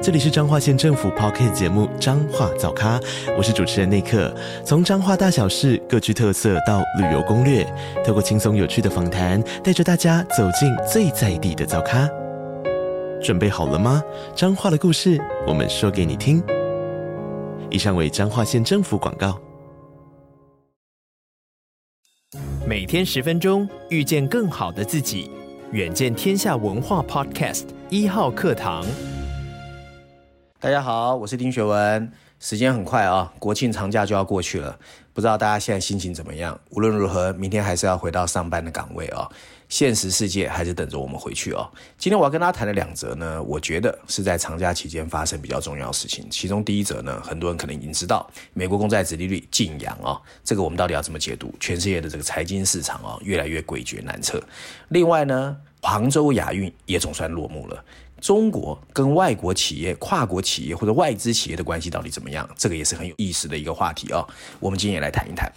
这里是彰化县政府 Podcast 节目《彰化早咖》，我是主持人内克。从彰化大小事各具特色到旅游攻略，透过轻松有趣的访谈，带着大家走进最在地的早咖。准备好了吗？彰化的故事，我们说给你听。以上为彰化县政府广告。每天十分钟，遇见更好的自己。远见天下文化 Podcast 一号课堂。大家好，我是丁学文。时间很快啊，国庆长假就要过去了，不知道大家现在心情怎么样？无论如何，明天还是要回到上班的岗位啊。现实世界还是等着我们回去哦。今天我要跟大家谈的两则呢，我觉得是在长假期间发生比较重要的事情。其中第一则呢，很多人可能已经知道，美国公债殖利率劲扬啊，这个我们到底要怎么解读？全世界的这个财经市场啊，越来越诡谲难测。另外呢，杭州亚运也总算落幕了。中国跟外国企业、跨国企业或者外资企业的关系到底怎么样？这个也是很有意思的一个话题啊。我们今天也来谈一谈。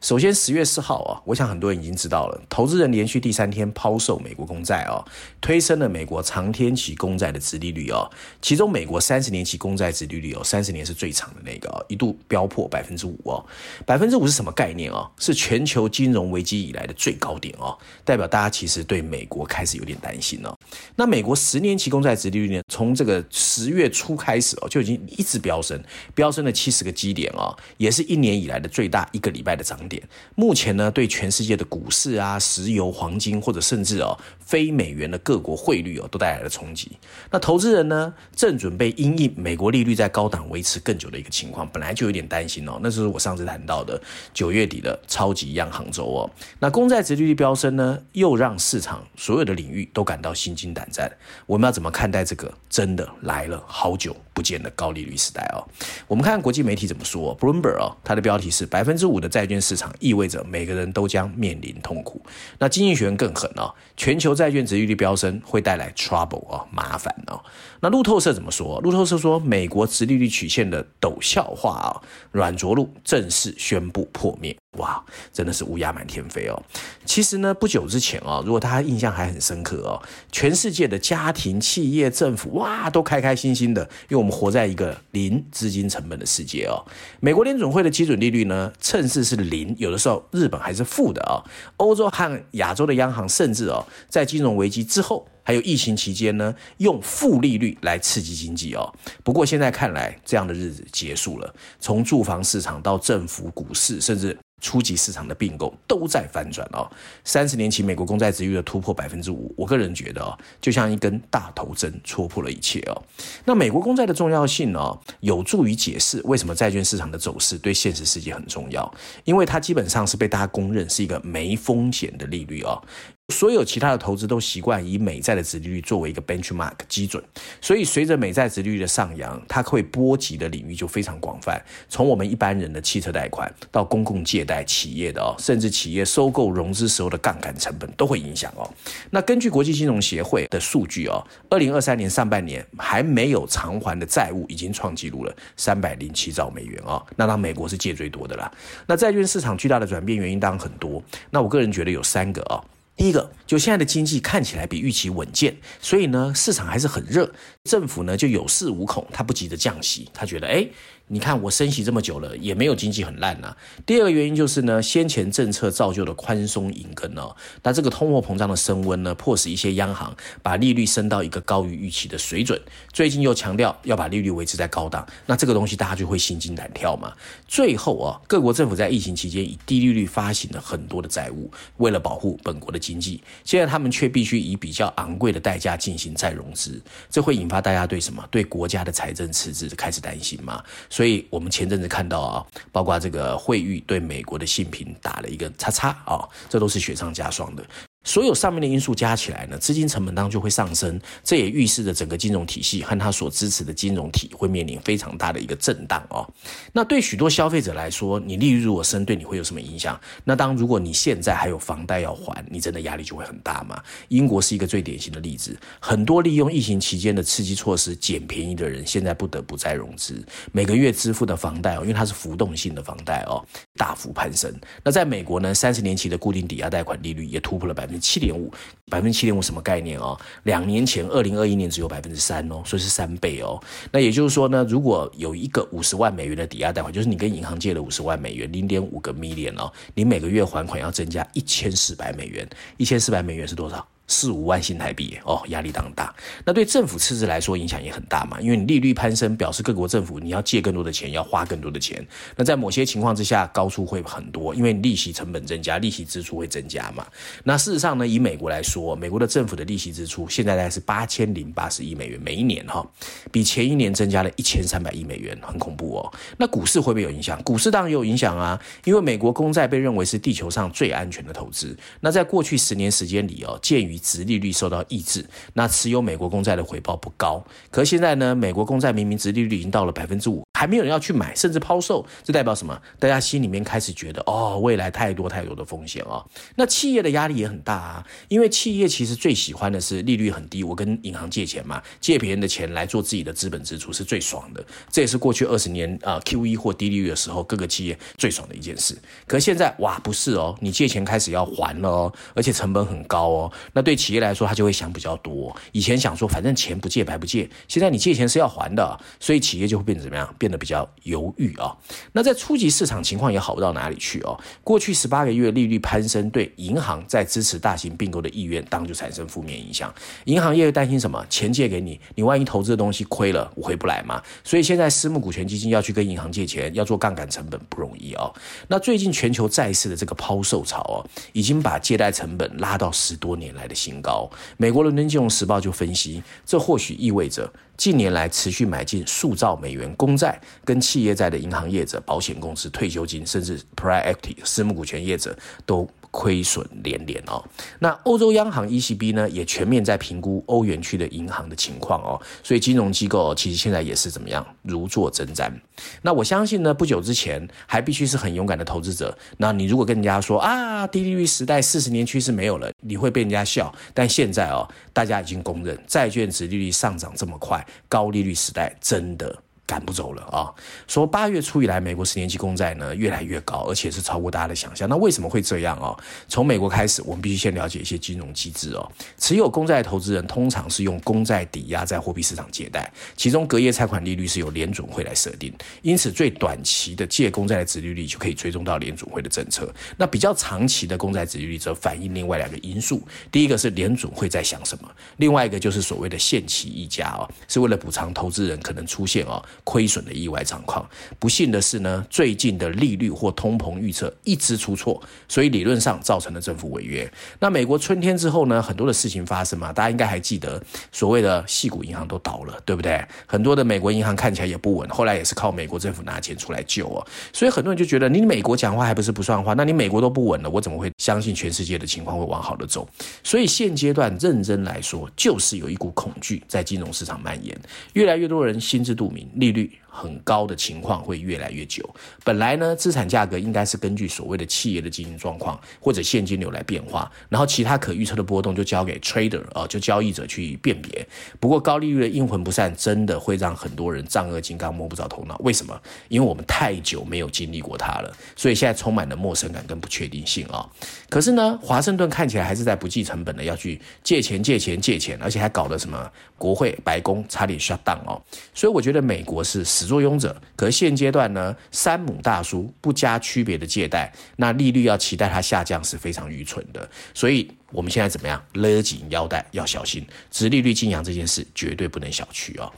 首先，十月四号啊，我想很多人已经知道了，投资人连续第三天抛售美国公债哦，推升了美国长天期公债的殖利率哦。其中，美国三十年期公债殖利率哦，三十年是最长的那个哦，一度飙破百分之五哦。百分之五是什么概念哦？是全球金融危机以来的最高点哦，代表大家其实对美国开始有点担心哦。那美国十年期公债殖利率呢，从这个十月初开始哦，就已经一直飙升，飙升了七十个基点哦，也是一年以来的最大一个礼拜的涨点。目前呢，对全世界的股市啊、石油、黄金，或者甚至哦非美元的各国汇率哦，都带来了冲击。那投资人呢，正准备因应美国利率在高档维持更久的一个情况，本来就有点担心哦。那就是我上次谈到的九月底的超级央行周哦。那公债殖利率飙升呢，又让市场所有的领域都感到心惊胆战。我们要怎么看待这个？真的来了好久不见的高利率时代哦。我们看国际媒体怎么说。Bloomberg 哦，它的标题是百分之五的债券市场意味着每个人都将面临痛苦。那经济学人更狠哦，全球债券值利率飙升会带来 trouble 哦，麻烦哦。那路透社怎么说？路透社说，美国殖利率曲线的陡峭化啊，软着陆正式宣布破灭。哇，真的是乌鸦满天飞哦！其实呢，不久之前哦，如果大家印象还很深刻哦，全世界的家庭、企业、政府哇，都开开心心的，因为我们活在一个零资金成本的世界哦。美国联准会的基准利率呢，趁势是零，有的时候日本还是负的哦。欧洲和亚洲的央行甚至哦，在金融危机之后，还有疫情期间呢，用负利率来刺激经济哦。不过现在看来，这样的日子结束了，从住房市场到政府、股市，甚至。初级市场的并购都在翻转哦，三十年期美国公债值率的突破百分之五，我个人觉得哦，就像一根大头针戳破了一切哦。那美国公债的重要性呢，有助于解释为什么债券市场的走势对现实世界很重要，因为它基本上是被大家公认是一个没风险的利率哦。所有其他的投资都习惯以美债的殖利率作为一个 benchmark 基准，所以随着美债殖利率的上扬，它会波及的领域就非常广泛，从我们一般人的汽车贷款到公共借贷、企业的哦，甚至企业收购融资时候的杠杆成本都会影响哦。那根据国际金融协会的数据哦，二零二三年上半年还没有偿还的债务已经创纪录了三百零七兆美元哦，那当美国是借最多的啦。那债券市场巨大的转变原因当然很多，那我个人觉得有三个哦。第一个，就现在的经济看起来比预期稳健，所以呢，市场还是很热。政府呢就有恃无恐，他不急着降息，他觉得，哎。你看我升息这么久了，也没有经济很烂呐、啊。第二个原因就是呢，先前政策造就的宽松银根哦，那这个通货膨胀的升温呢，迫使一些央行把利率升到一个高于预期的水准。最近又强调要把利率维持在高档，那这个东西大家就会心惊胆跳嘛。最后啊，各国政府在疫情期间以低利率发行了很多的债务，为了保护本国的经济，现在他们却必须以比较昂贵的代价进行再融资，这会引发大家对什么？对国家的财政赤字开始担心吗。所以，我们前阵子看到啊，包括这个惠誉对美国的信评打了一个叉叉啊，这都是雪上加霜的。所有上面的因素加起来呢，资金成本当中就会上升，这也预示着整个金融体系和它所支持的金融体会面临非常大的一个震荡哦。那对许多消费者来说，你利率如果升，对你会有什么影响？那当如果你现在还有房贷要还，你真的压力就会很大嘛。英国是一个最典型的例子，很多利用疫情期间的刺激措施捡便宜的人，现在不得不再融资，每个月支付的房贷哦，因为它是浮动性的房贷哦，大幅攀升。那在美国呢，三十年期的固定抵押贷款利率也突破了百分之七点五，百分之七点五什么概念哦？两年前二零二一年只有百分之三哦，所以是三倍哦。那也就是说呢，如果有一个五十万美元的抵押贷款，就是你跟银行借了五十万美元，零点五个 million 哦，你每个月还款要增加一千四百美元，一千四百美元是多少？四五万新台币哦，压力当大。那对政府赤字来说影响也很大嘛，因为你利率攀升，表示各国政府你要借更多的钱，要花更多的钱。那在某些情况之下，高出会很多，因为利息成本增加，利息支出会增加嘛。那事实上呢，以美国来说，美国的政府的利息支出现在大概是八千零八十亿美元每一年哈，比前一年增加了一千三百亿美元，很恐怖哦。那股市会不会有影响？股市当然有影响啊，因为美国公债被认为是地球上最安全的投资。那在过去十年时间里哦，鉴于殖利率受到抑制，那持有美国公债的回报不高。可现在呢，美国公债明明殖利率已经到了百分之五，还没有人要去买，甚至抛售，这代表什么？大家心里面开始觉得，哦，未来太多太多的风险哦。那企业的压力也很大啊，因为企业其实最喜欢的是利率很低，我跟银行借钱嘛，借别人的钱来做自己的资本支出是最爽的。这也是过去二十年啊、呃、QE 或低利率的时候，各个企业最爽的一件事。可现在哇，不是哦，你借钱开始要还了哦，而且成本很高哦。那对企业来说，他就会想比较多。以前想说，反正钱不借白不借，现在你借钱是要还的，所以企业就会变成怎么样？变得比较犹豫啊。那在初级市场情况也好不到哪里去哦。过去十八个月利率攀升，对银行在支持大型并购的意愿当就产生负面影响。银行业会担心什么？钱借给你，你万一投资的东西亏了，我回不来嘛。所以现在私募股权基金要去跟银行借钱，要做杠杆成本不容易哦。那最近全球债市的这个抛售潮哦，已经把借贷成本拉到十多年来的新高。美国伦敦金融时报就分析，这或许意味着近年来持续买进数兆美元公债跟企业债的银行业者、保险公司、退休金，甚至 private equity 私募股权业者都。亏损连连哦，那欧洲央行 ECB 呢，也全面在评估欧元区的银行的情况哦，所以金融机构其实现在也是怎么样如坐针毡。那我相信呢，不久之前还必须是很勇敢的投资者。那你如果跟人家说啊，低利率时代四十年趋势没有了，你会被人家笑。但现在哦，大家已经公认，债券殖利率上涨这么快，高利率时代真的。赶不走了啊！说八月初以来，美国十年期公债呢越来越高，而且是超过大家的想象。那为什么会这样啊？从美国开始，我们必须先了解一些金融机制哦。持有公债的投资人通常是用公债抵押在货币市场借贷，其中隔夜拆款利率是由联准会来设定，因此最短期的借公债的殖利率就可以追踪到联准会的政策。那比较长期的公债殖利率则反映另外两个因素，第一个是联准会在想什么，另外一个就是所谓的限期溢价哦，是为了补偿投资人可能出现哦。亏损的意外状况，不幸的是呢，最近的利率或通膨预测一直出错，所以理论上造成了政府违约。那美国春天之后呢，很多的事情发生嘛，大家应该还记得，所谓的矽谷银行都倒了，对不对？很多的美国银行看起来也不稳，后来也是靠美国政府拿钱出来救哦。所以很多人就觉得，你美国讲话还不是不算话？那你美国都不稳了，我怎么会相信全世界的情况会往好的走？所以现阶段认真来说，就是有一股恐惧在金融市场蔓延，越来越多人心知肚明，利率。很高的情况会越来越久。本来呢，资产价格应该是根据所谓的企业的经营状况或者现金流来变化，然后其他可预测的波动就交给 trader 啊，就交易者去辨别。不过高利率的阴魂不散，真的会让很多人丈二金刚摸不着头脑。为什么？因为我们太久没有经历过它了，所以现在充满了陌生感跟不确定性啊。可是呢，华盛顿看起来还是在不计成本的要去借钱、借钱、借钱，而且还搞得什么国会、白宫差点 shut down 哦。所以我觉得美国是。始作俑者，可现阶段呢，山姆大叔不加区别的借贷，那利率要期待它下降是非常愚蠢的。所以我们现在怎么样？勒紧腰带，要小心，值利率晋扬这件事绝对不能小觑哦。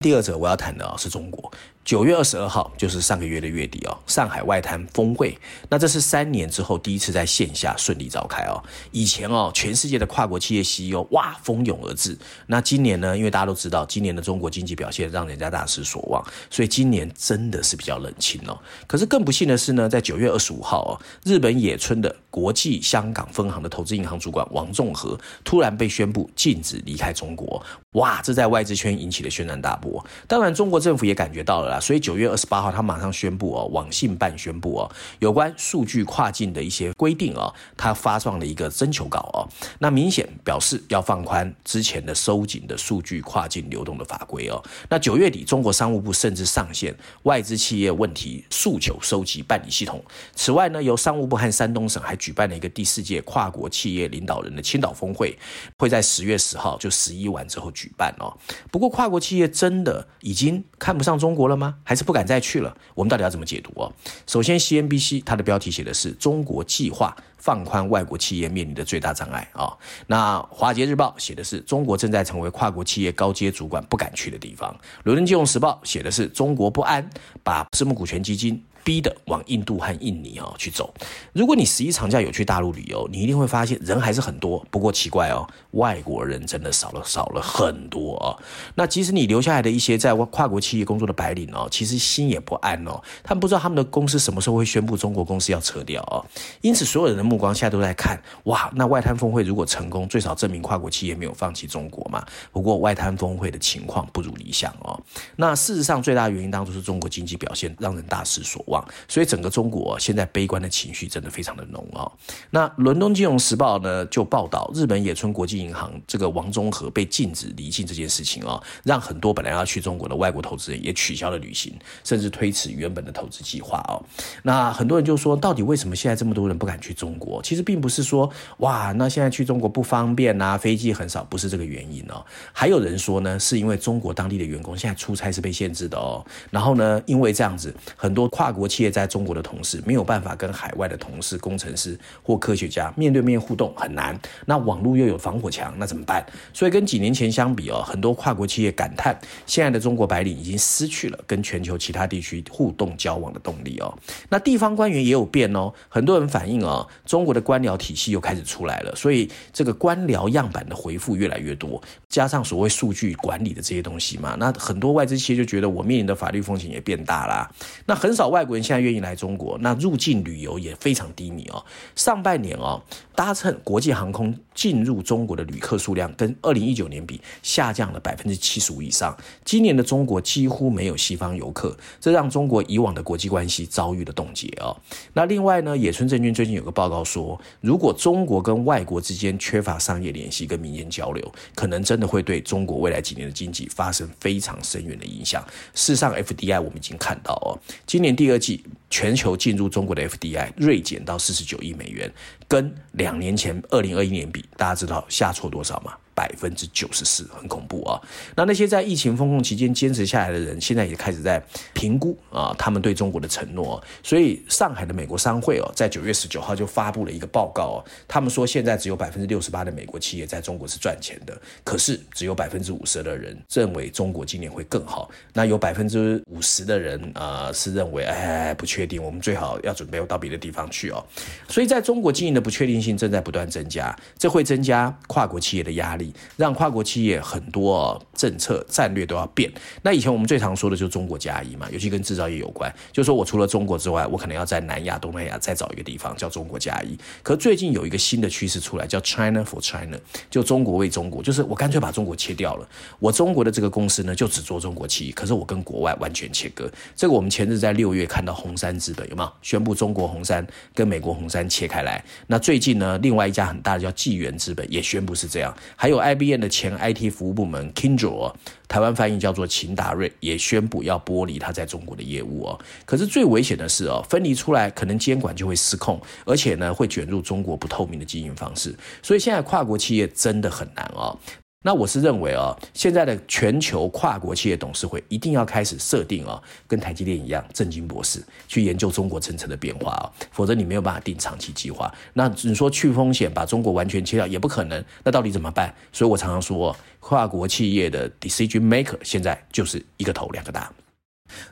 第二者我要谈的啊是中国。九月二十二号就是上个月的月底哦，上海外滩峰会，那这是三年之后第一次在线下顺利召开哦。以前哦，全世界的跨国企业 CEO 哇蜂拥而至，那今年呢，因为大家都知道今年的中国经济表现让人家大失所望，所以今年真的是比较冷清哦。可是更不幸的是呢，在九月二十五号哦，日本野村的国际香港分行的投资银行主管王仲和突然被宣布禁止离开中国，哇，这在外资圈引起了轩然大波。当然，中国政府也感觉到了啦。所以九月二十八号，他马上宣布哦，网信办宣布哦，有关数据跨境的一些规定哦，他发放了一个征求稿哦，那明显表示要放宽之前的收紧的数据跨境流动的法规哦。那九月底，中国商务部甚至上线外资企业问题诉求收集办理系统。此外呢，由商务部和山东省还举办了一个第四届跨国企业领导人的青岛峰会，会在十月十号就十一晚之后举办哦。不过，跨国企业真的已经看不上中国了吗？还是不敢再去了？我们到底要怎么解读哦？首先，CNBC 它的标题写的是“中国计划放宽外国企业面临的最大障碍”啊。那《华尔街日报》写的是“中国正在成为跨国企业高阶主管不敢去的地方”。《伦敦金融时报》写的是“中国不安，把私募股权基金”。逼的往印度和印尼哦去走。如果你十一长假有去大陆旅游，你一定会发现人还是很多。不过奇怪哦，外国人真的少了少了很多哦。那即使你留下来的一些在跨国企业工作的白领哦，其实心也不安哦。他们不知道他们的公司什么时候会宣布中国公司要撤掉哦。因此，所有人的目光现在都在看哇，那外滩峰会如果成功，最少证明跨国企业没有放弃中国嘛。不过外滩峰会的情况不如理想哦。那事实上，最大的原因当然是中国经济表现让人大失所望。所以整个中国现在悲观的情绪真的非常的浓啊。那伦敦金融时报呢就报道，日本野村国际银行这个王中和被禁止离境这件事情啊，让很多本来要去中国的外国投资人也取消了旅行，甚至推迟原本的投资计划啊。那很多人就说，到底为什么现在这么多人不敢去中国？其实并不是说哇，那现在去中国不方便啊，飞机很少，不是这个原因哦。还有人说呢，是因为中国当地的员工现在出差是被限制的哦。然后呢，因为这样子，很多跨国企业在中国的同事没有办法跟海外的同事、工程师或科学家面对面互动，很难。那网络又有防火墙，那怎么办？所以跟几年前相比哦，很多跨国企业感叹，现在的中国白领已经失去了跟全球其他地区互动交往的动力哦。那地方官员也有变哦，很多人反映哦，中国的官僚体系又开始出来了，所以这个官僚样板的回复越来越多，加上所谓数据管理的这些东西嘛，那很多外资企业就觉得我面临的法律风险也变大啦。那很少外国人现在愿意来中国，那入境旅游也非常低迷哦。上半年哦，搭乘国际航空进入中国的旅客数量跟二零一九年比下降了百分之七十五以上。今年的中国几乎没有西方游客，这让中国以往的国际关系遭遇了冻结哦。那另外呢，野村证券最近有个报告说，如果中国跟外国之间缺乏商业联系跟民间交流，可能真的会对中国未来几年的经济发生非常深远的影响。事实上，FDI 我们已经看到哦，今年第二季。全球进入中国的 FDI 锐减到四十九亿美元，跟两年前二零二一年比，大家知道下挫多少吗？百分之九十四，很恐怖啊！那那些在疫情封控期间坚持下来的人，现在也开始在评估啊，他们对中国的承诺。所以，上海的美国商会哦，在九月十九号就发布了一个报告哦，他们说现在只有百分之六十八的美国企业在中国是赚钱的，可是只有百分之五十的人认为中国今年会更好。那有百分之五十的人啊，是认为哎不确定，我们最好要准备到别的地方去哦。所以，在中国经营的不确定性正在不断增加，这会增加跨国企业的压力。让跨国企业很多政策战略都要变。那以前我们最常说的就是中国加一嘛，尤其跟制造业有关，就是说我除了中国之外，我可能要在南亚、东南亚再找一个地方叫中国加一。可最近有一个新的趋势出来，叫 China for China，就中国为中国，就是我干脆把中国切掉了。我中国的这个公司呢，就只做中国企业，可是我跟国外完全切割。这个我们前日在六月看到红杉资本有没有宣布中国红杉跟美国红杉切开来？那最近呢，另外一家很大的叫纪元资本也宣布是这样，还有。IBM 的前 IT 服务部门 Kindle，台湾翻译叫做秦达瑞，也宣布要剥离他在中国的业务哦。可是最危险的是哦，分离出来可能监管就会失控，而且呢会卷入中国不透明的经营方式。所以现在跨国企业真的很难哦。那我是认为啊，现在的全球跨国企业董事会一定要开始设定啊，跟台积电一样，正经博士去研究中国政策的变化啊，否则你没有办法定长期计划。那你说去风险，把中国完全切掉也不可能，那到底怎么办？所以我常常说，跨国企业的 decision maker 现在就是一个头两个大。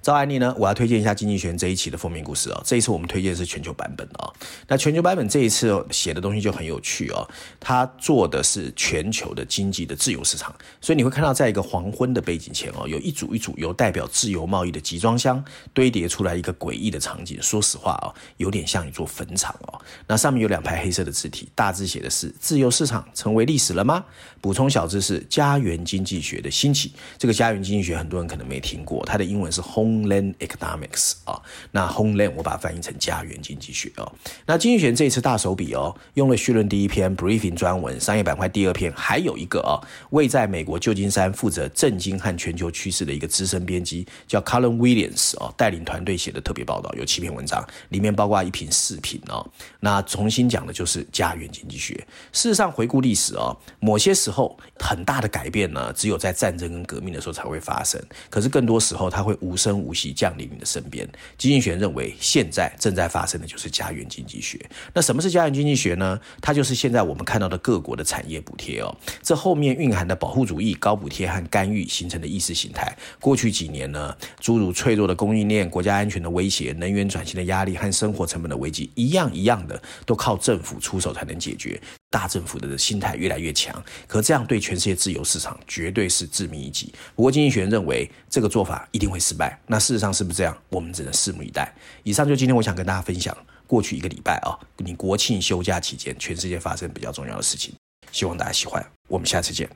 照案例呢，我要推荐一下《经济学》这一期的封面故事哦。这一次我们推荐的是全球版本哦。那全球版本这一次写的东西就很有趣哦。它做的是全球的经济的自由市场，所以你会看到，在一个黄昏的背景前哦，有一组一组由代表自由贸易的集装箱堆叠出来一个诡异的场景。说实话哦，有点像一座坟场哦。那上面有两排黑色的字体，大致写的是“自由市场成为历史了吗？”补充小知识：家园经济学的兴起。这个家园经济学很多人可能没听过，它的英文是。Homeland Economics 啊，那 Homeland 我把它翻译成家园经济学哦。那经济学这一次大手笔哦，用了绪论第一篇 Briefing 专文，商业板块第二篇，还有一个哦，位在美国旧金山负责政经和全球趋势的一个资深编辑叫 Colin Williams 哦，带领团队写的特别报道，有七篇文章，里面包括一篇视频哦。那重新讲的就是家园经济学。事实上，回顾历史哦，某些时候很大的改变呢，只有在战争跟革命的时候才会发生，可是更多时候它会无。无声无息降临你的身边。经济学认为，现在正在发生的就是家园经济学。那什么是家园经济学呢？它就是现在我们看到的各国的产业补贴哦。这后面蕴含的保护主义、高补贴和干预形成的意识形态。过去几年呢，诸如脆弱的供应链、国家安全的威胁、能源转型的压力和生活成本的危机，一样一样的都靠政府出手才能解决。大政府的心态越来越强，可这样对全世界自由市场绝对是致命一击。不过经济学人认为这个做法一定会失败。那事实上是不是这样？我们只能拭目以待。以上就今天我想跟大家分享过去一个礼拜啊，你国庆休假期间全世界发生比较重要的事情。希望大家喜欢，我们下次见。